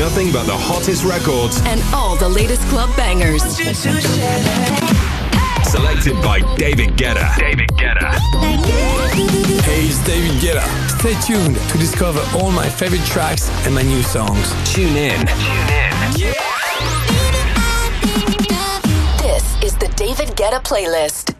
nothing but the hottest records and all the latest club bangers. Selected by David Guetta. David Guetta. Hey, it's David Guetta. Stay tuned to discover all my favorite tracks and my new songs. Tune in. Tune in. This is the David Guetta playlist.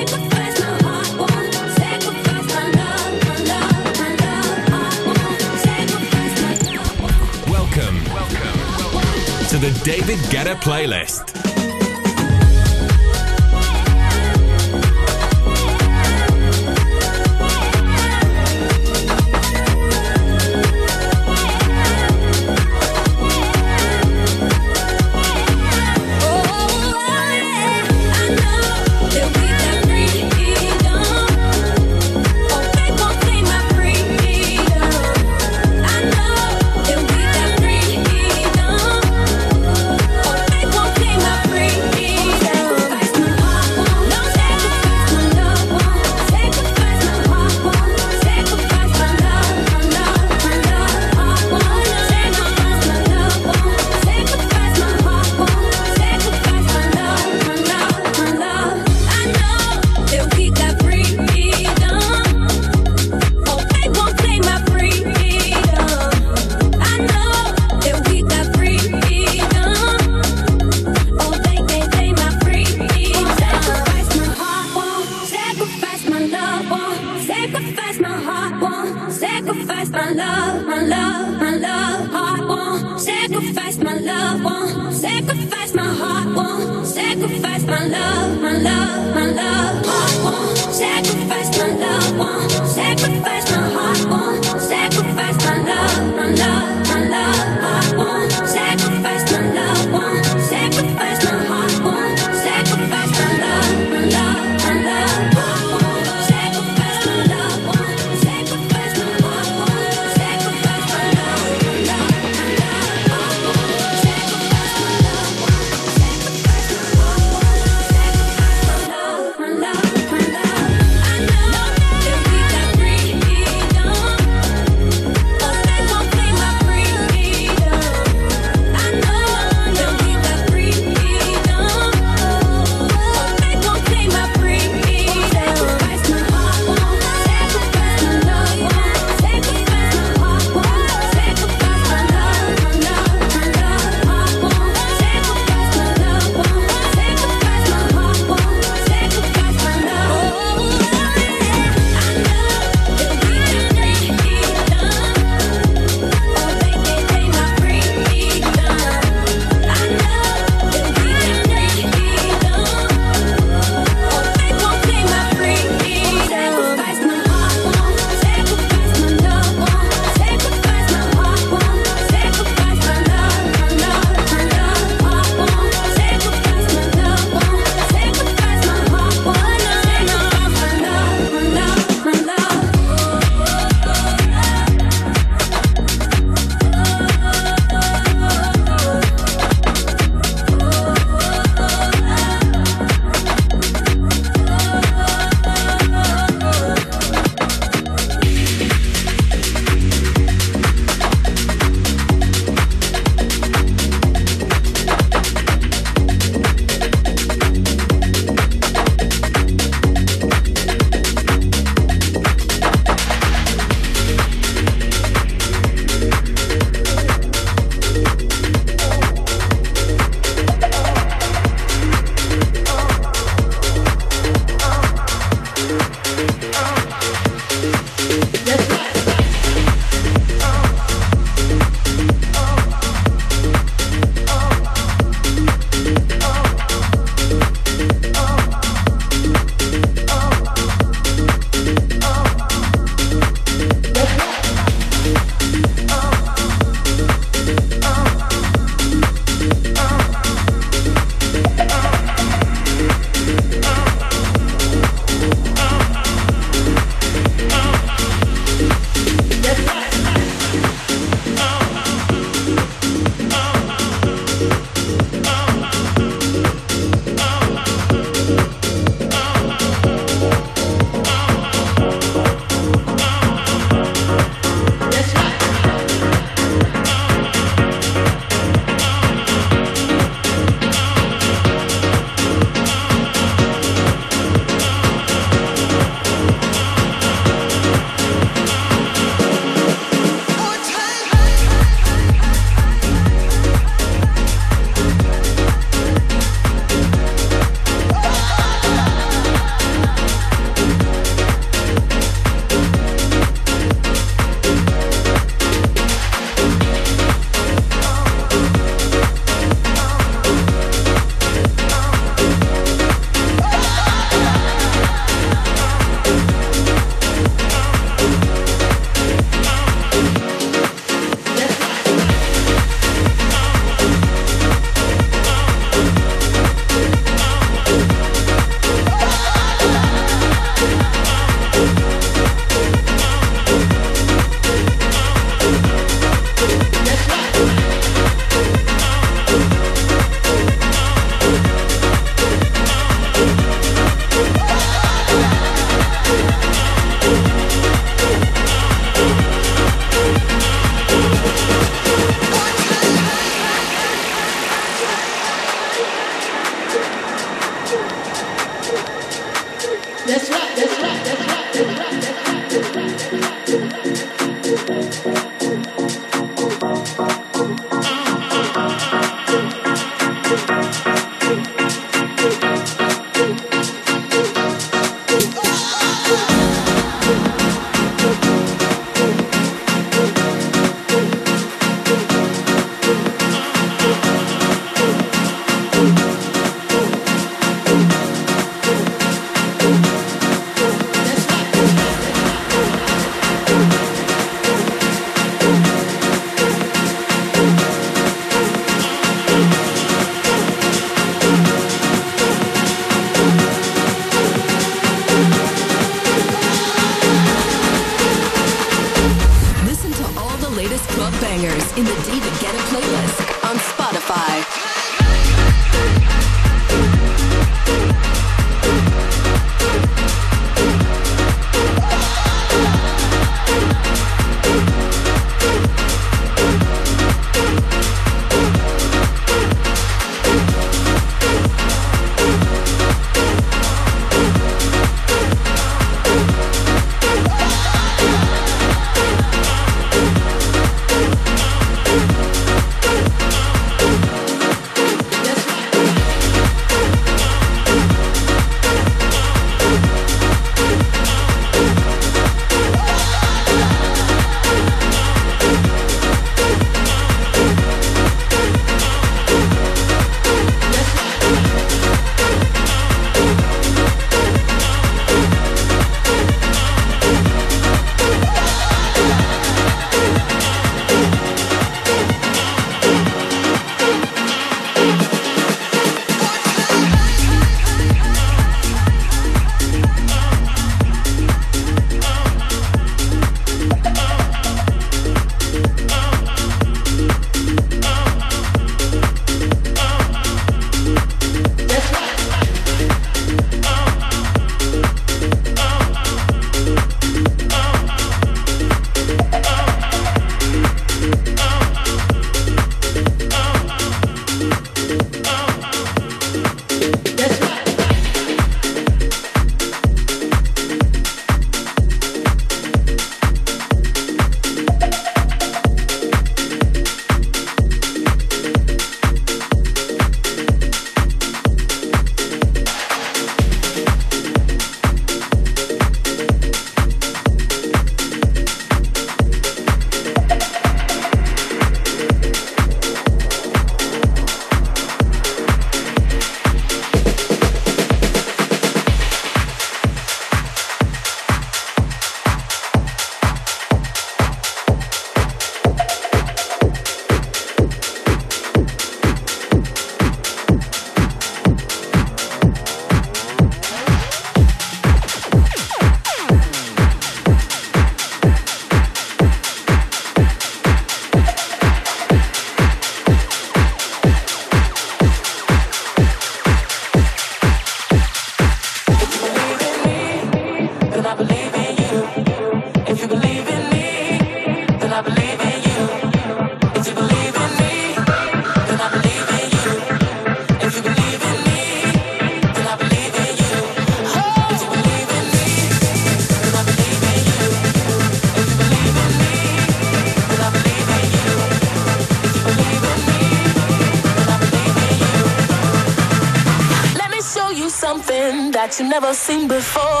Never seen before.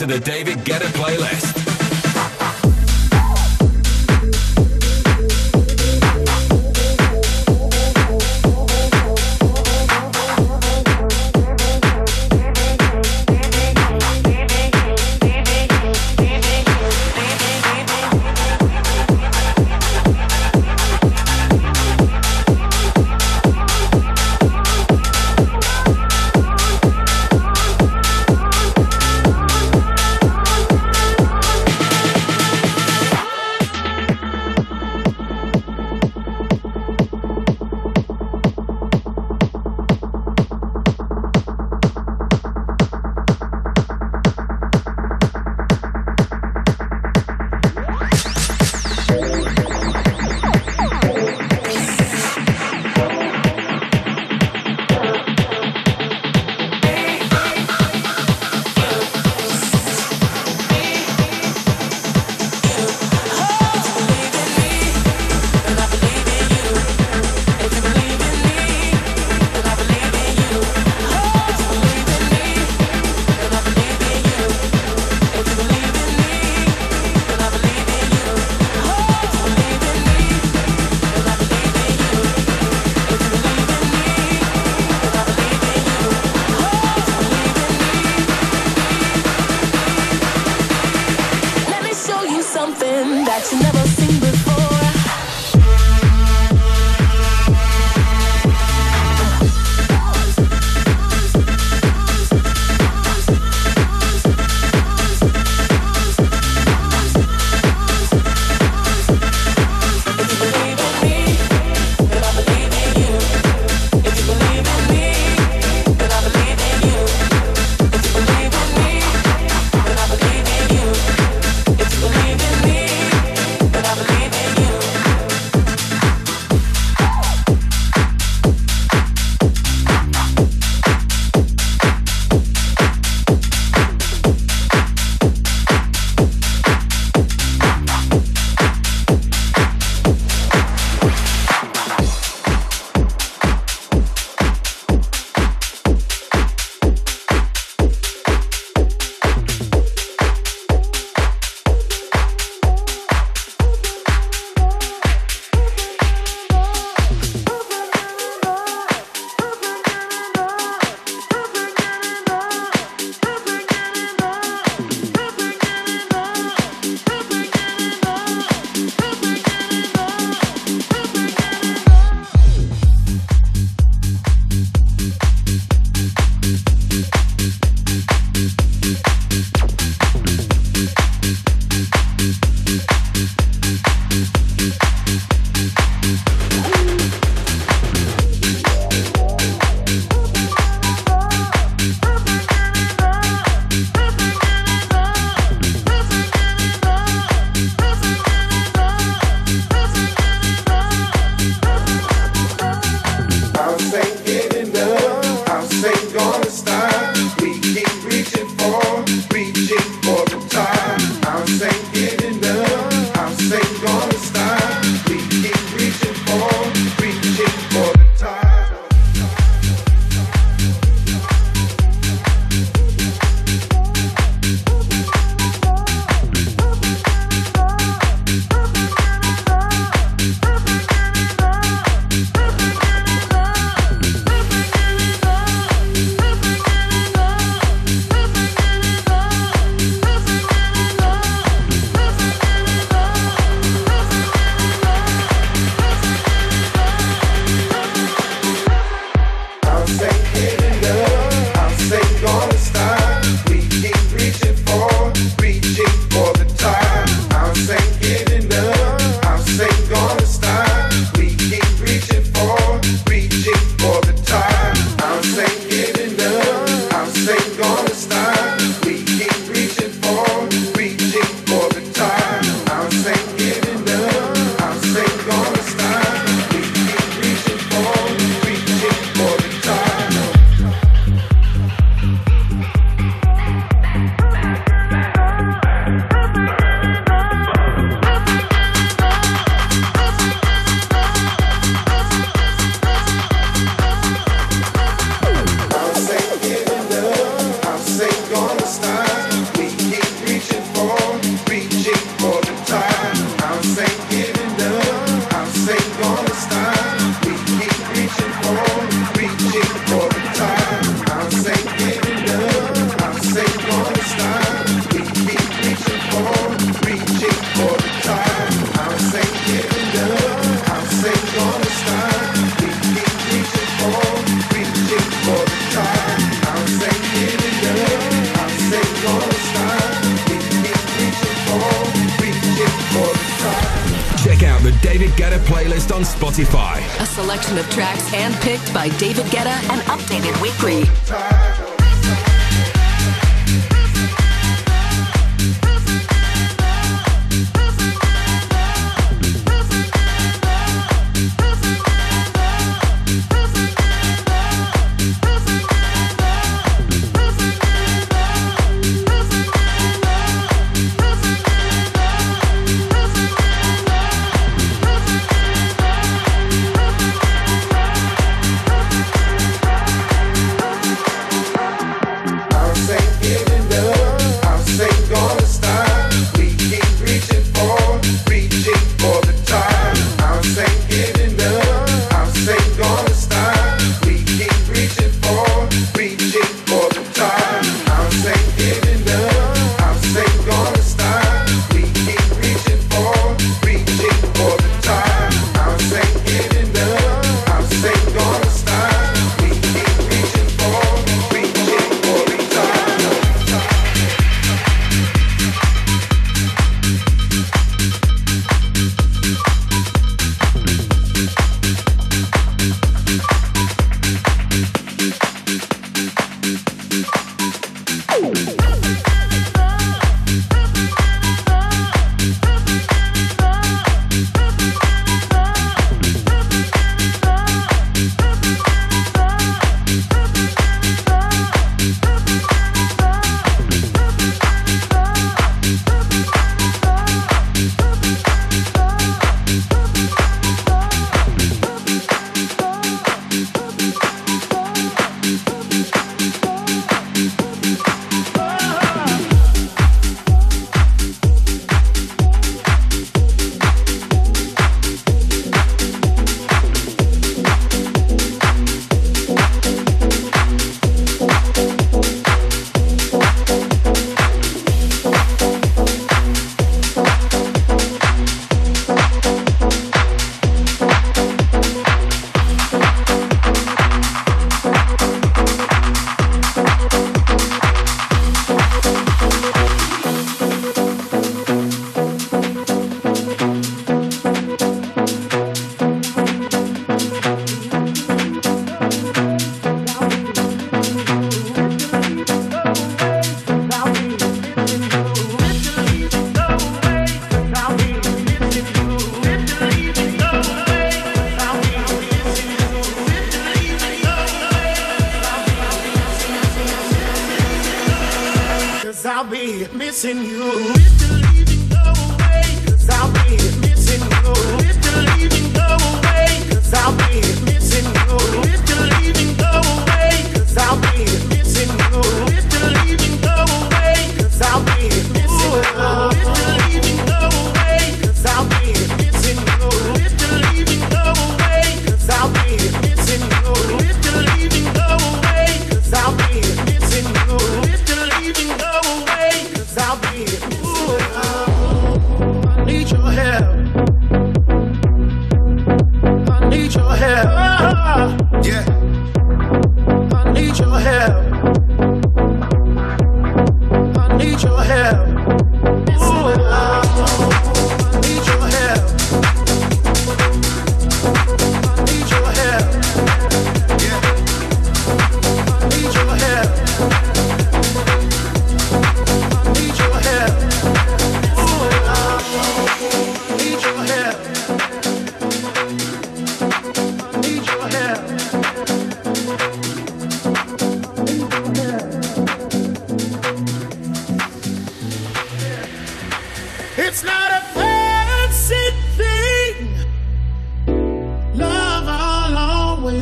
To the David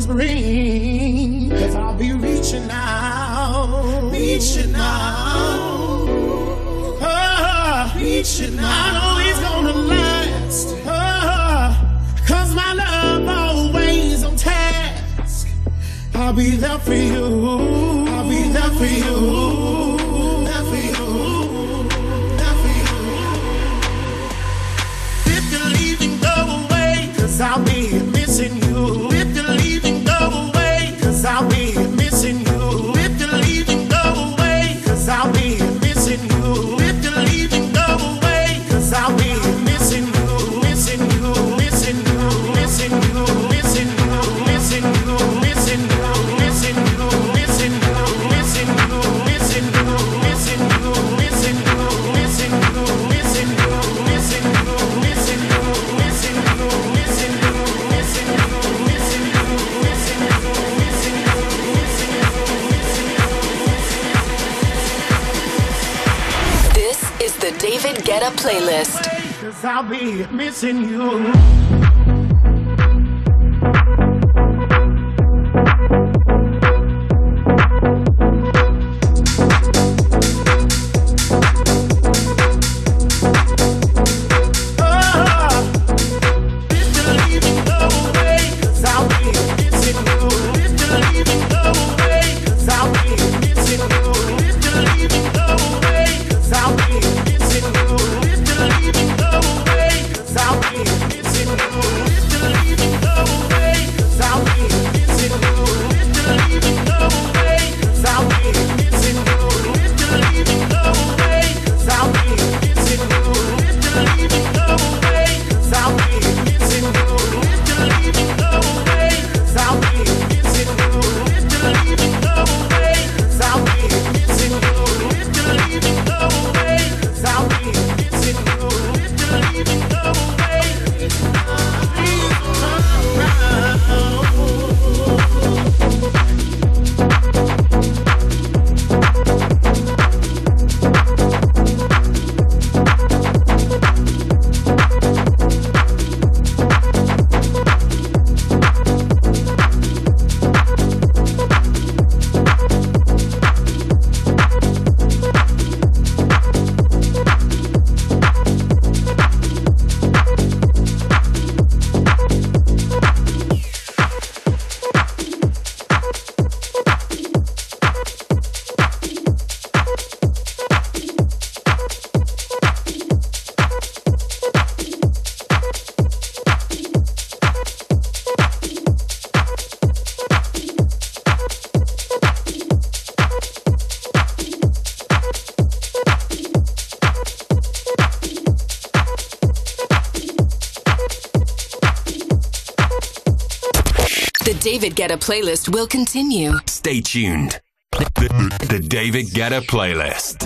always. Cause I'll be reaching out. Reaching out. Oh, reaching out. I know it's gonna last. Oh, cause my love always on task. I'll be there for you. I'll be there for you. There for you. There for you. If you're leaving, go away. Cause I'll be playlist. Cause I'll be missing you. David Guetta playlist will continue. Stay tuned. The, the David Guetta playlist.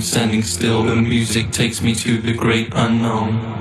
Standing still. The music takes me to the great unknown.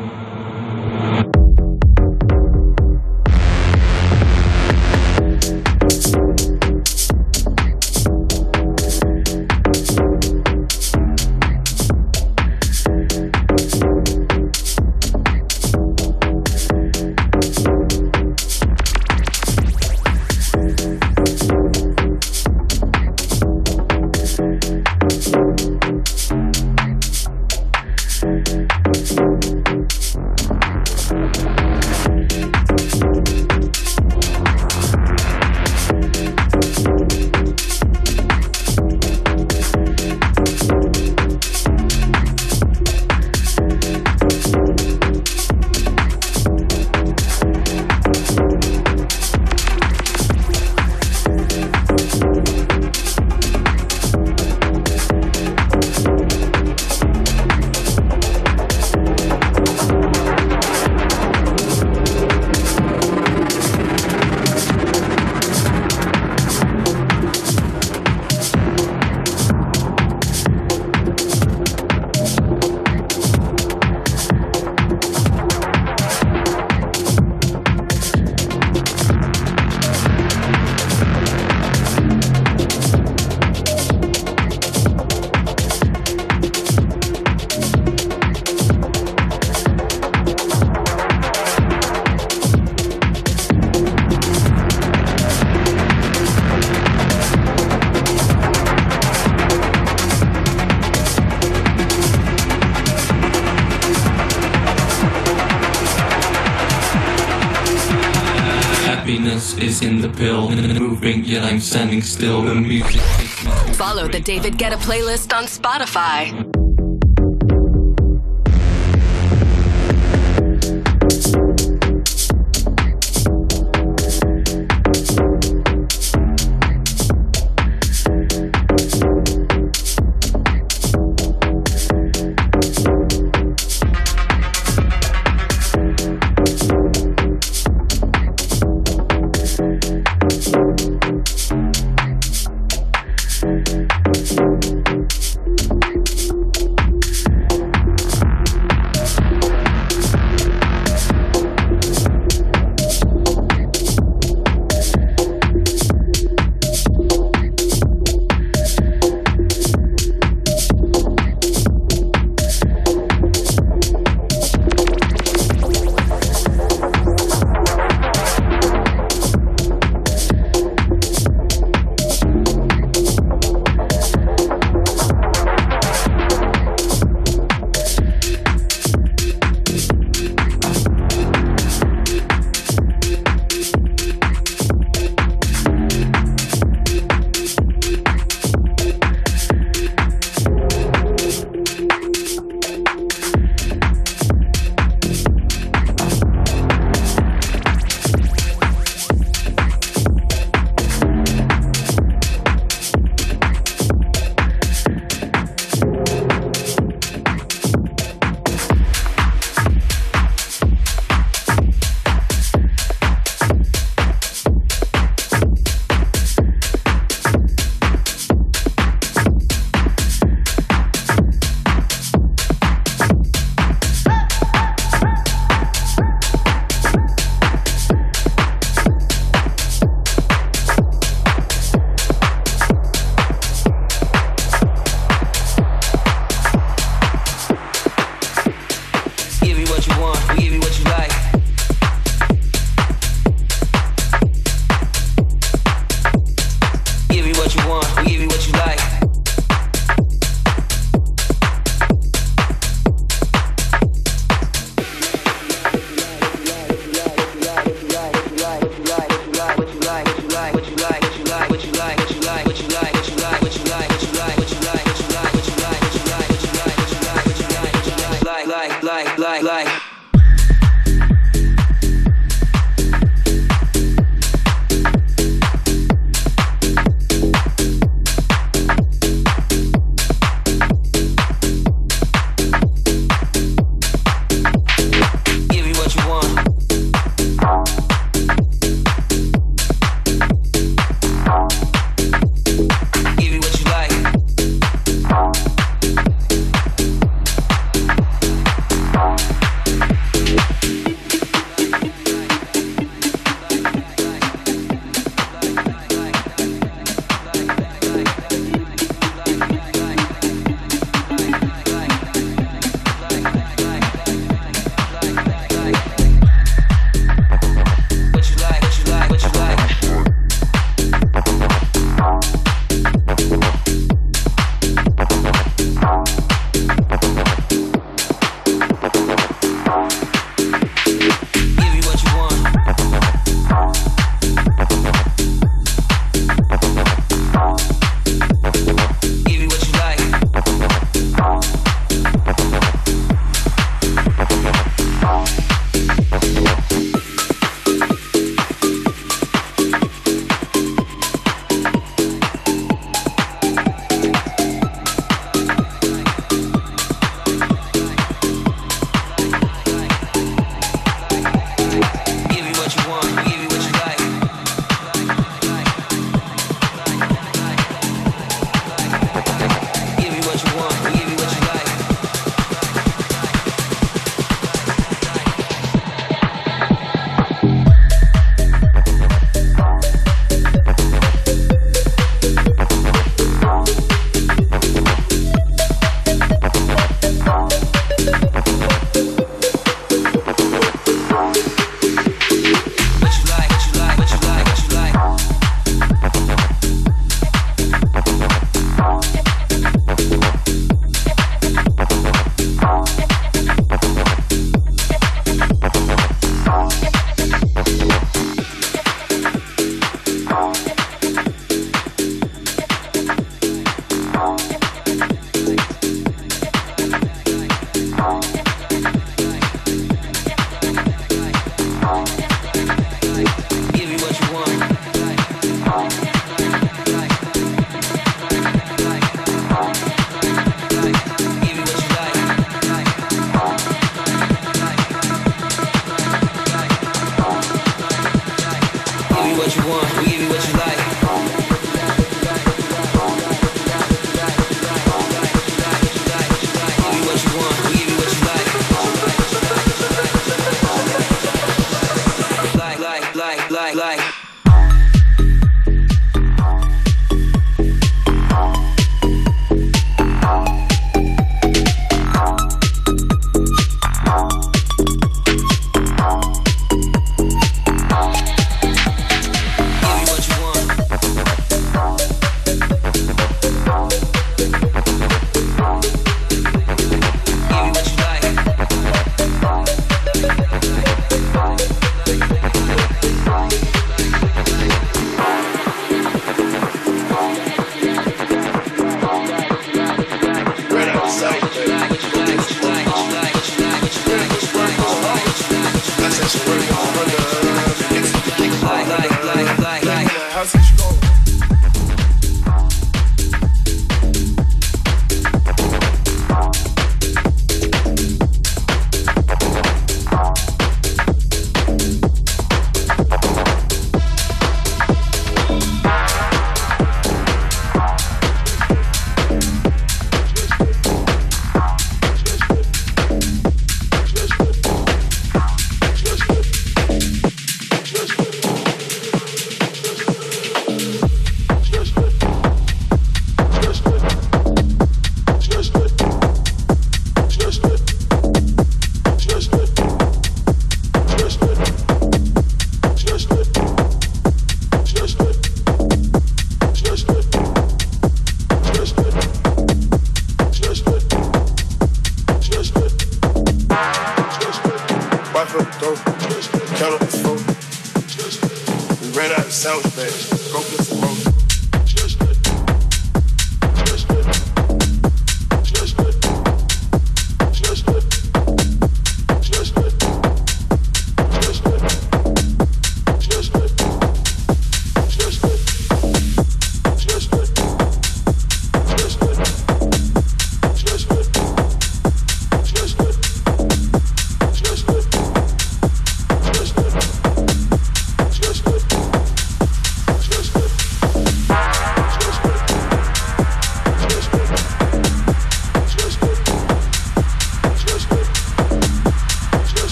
Yet I'm standing still. The music Follow the David Guetta playlist on Spotify.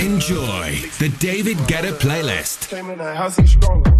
Enjoy the David Guetta playlist. Came in the house, he's strong.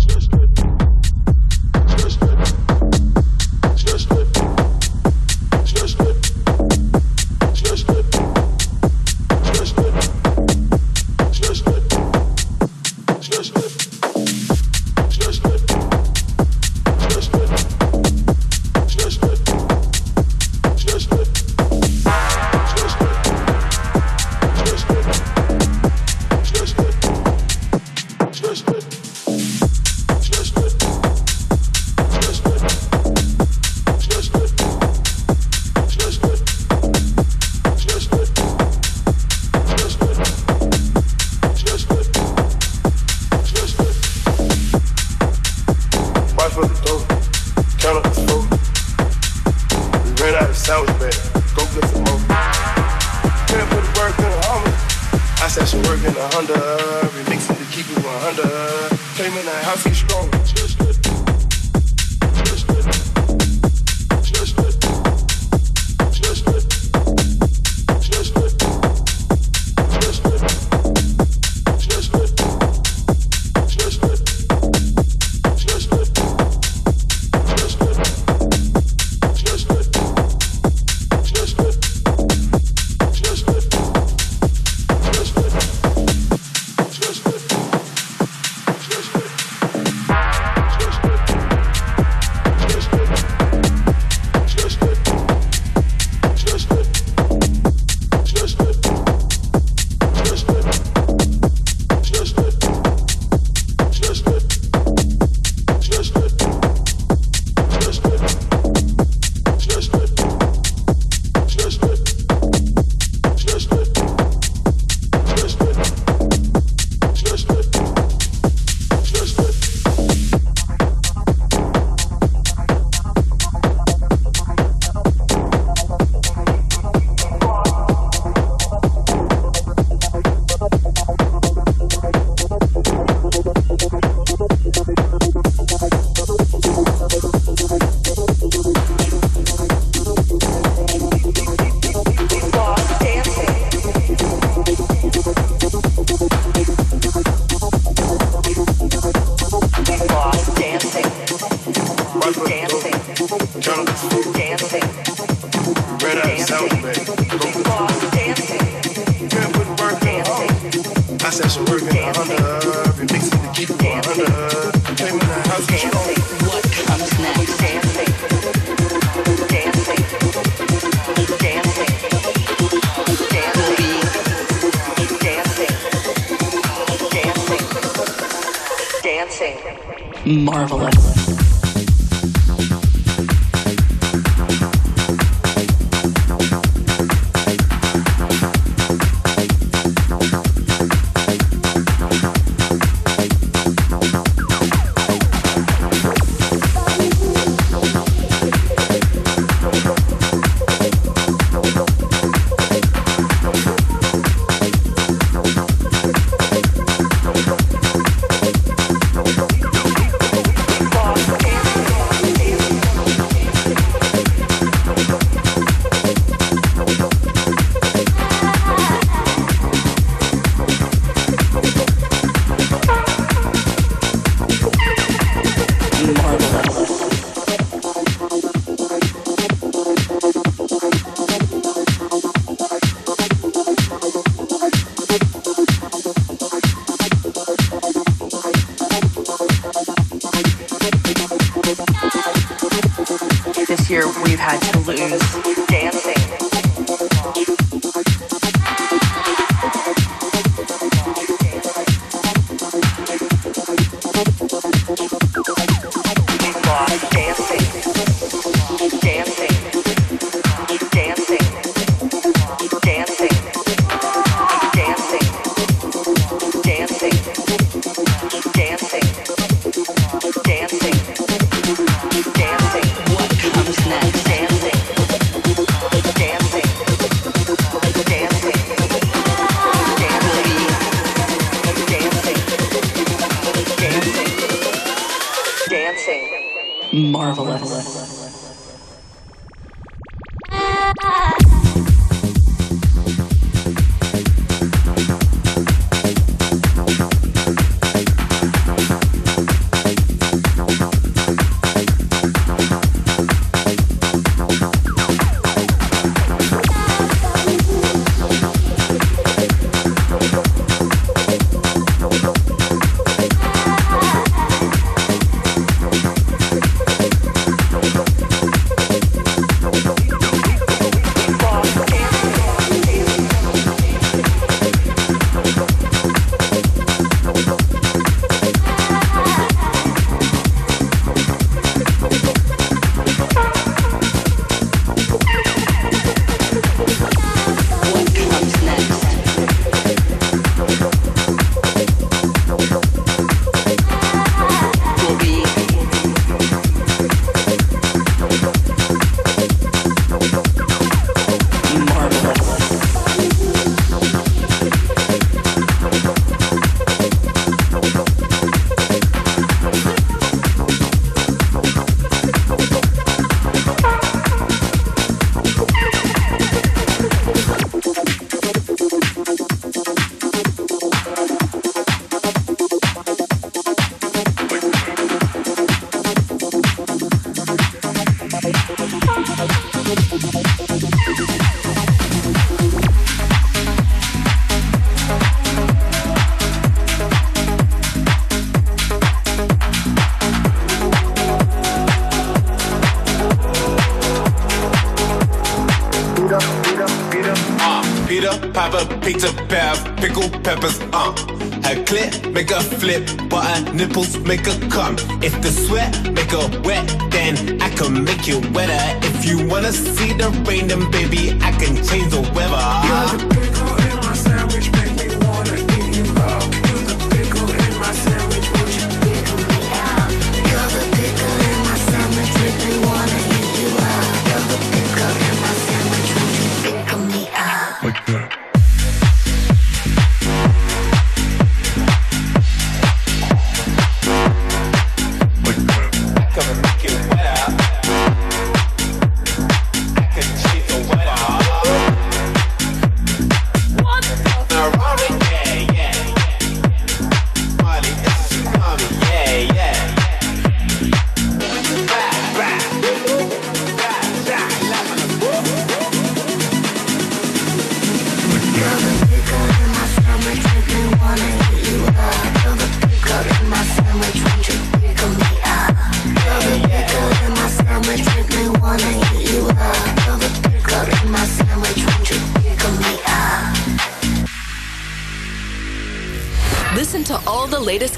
go wet, then I can make you wetter. If you wanna see the rain, then baby, I can change the weather.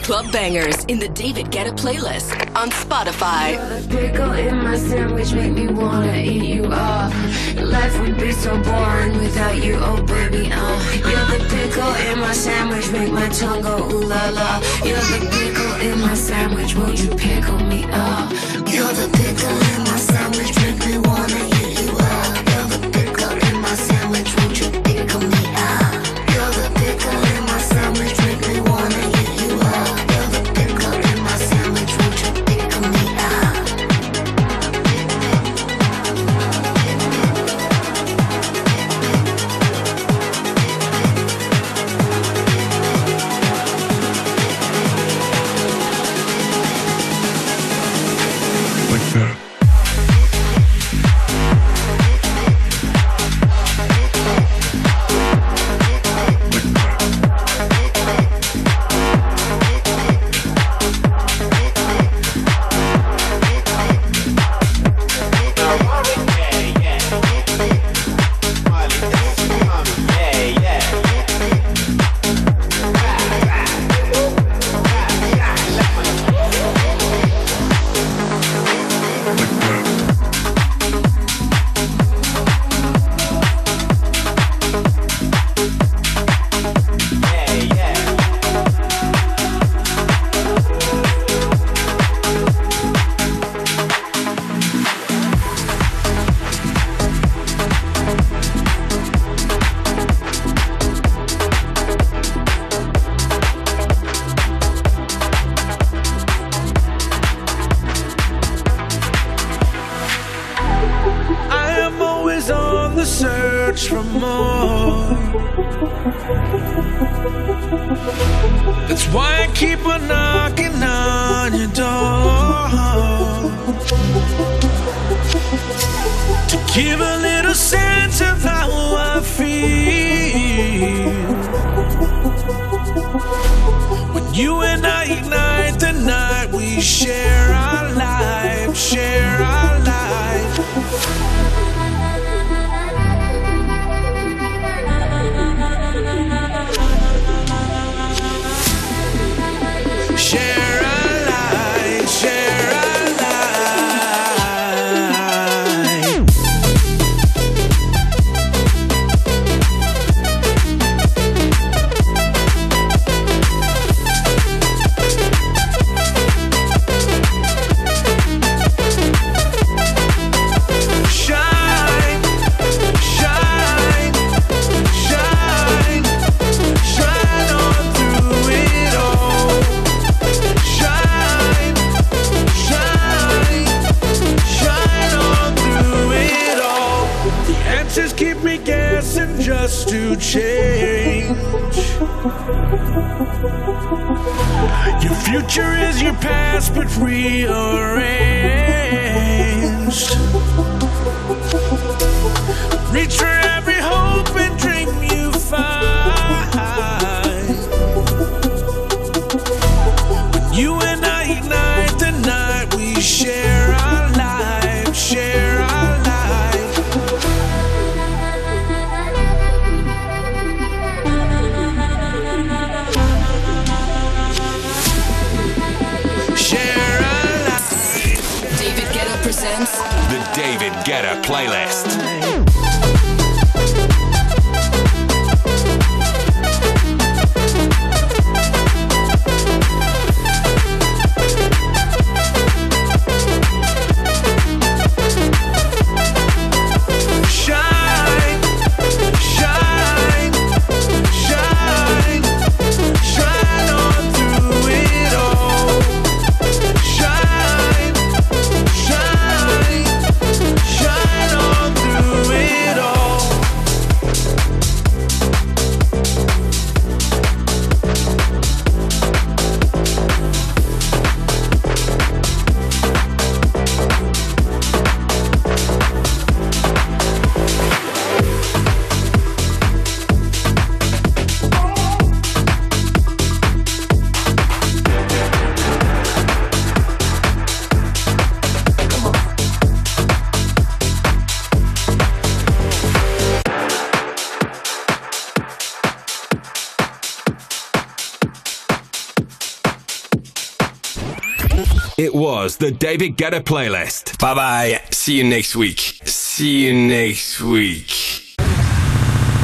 club bangers in the David Guetta playlist on Spotify. pickle in my sandwich make me wanna eat you up. Life would be so boring without you, oh baby. Uh. You're the pickle in my sandwich, make my tongue go ooh la la. You're the pickle in my sandwich, won't you pickle me up? You're the pickle. rearranged. Retract. Was the David Guetta playlist. Bye bye. See you next week. See you next week.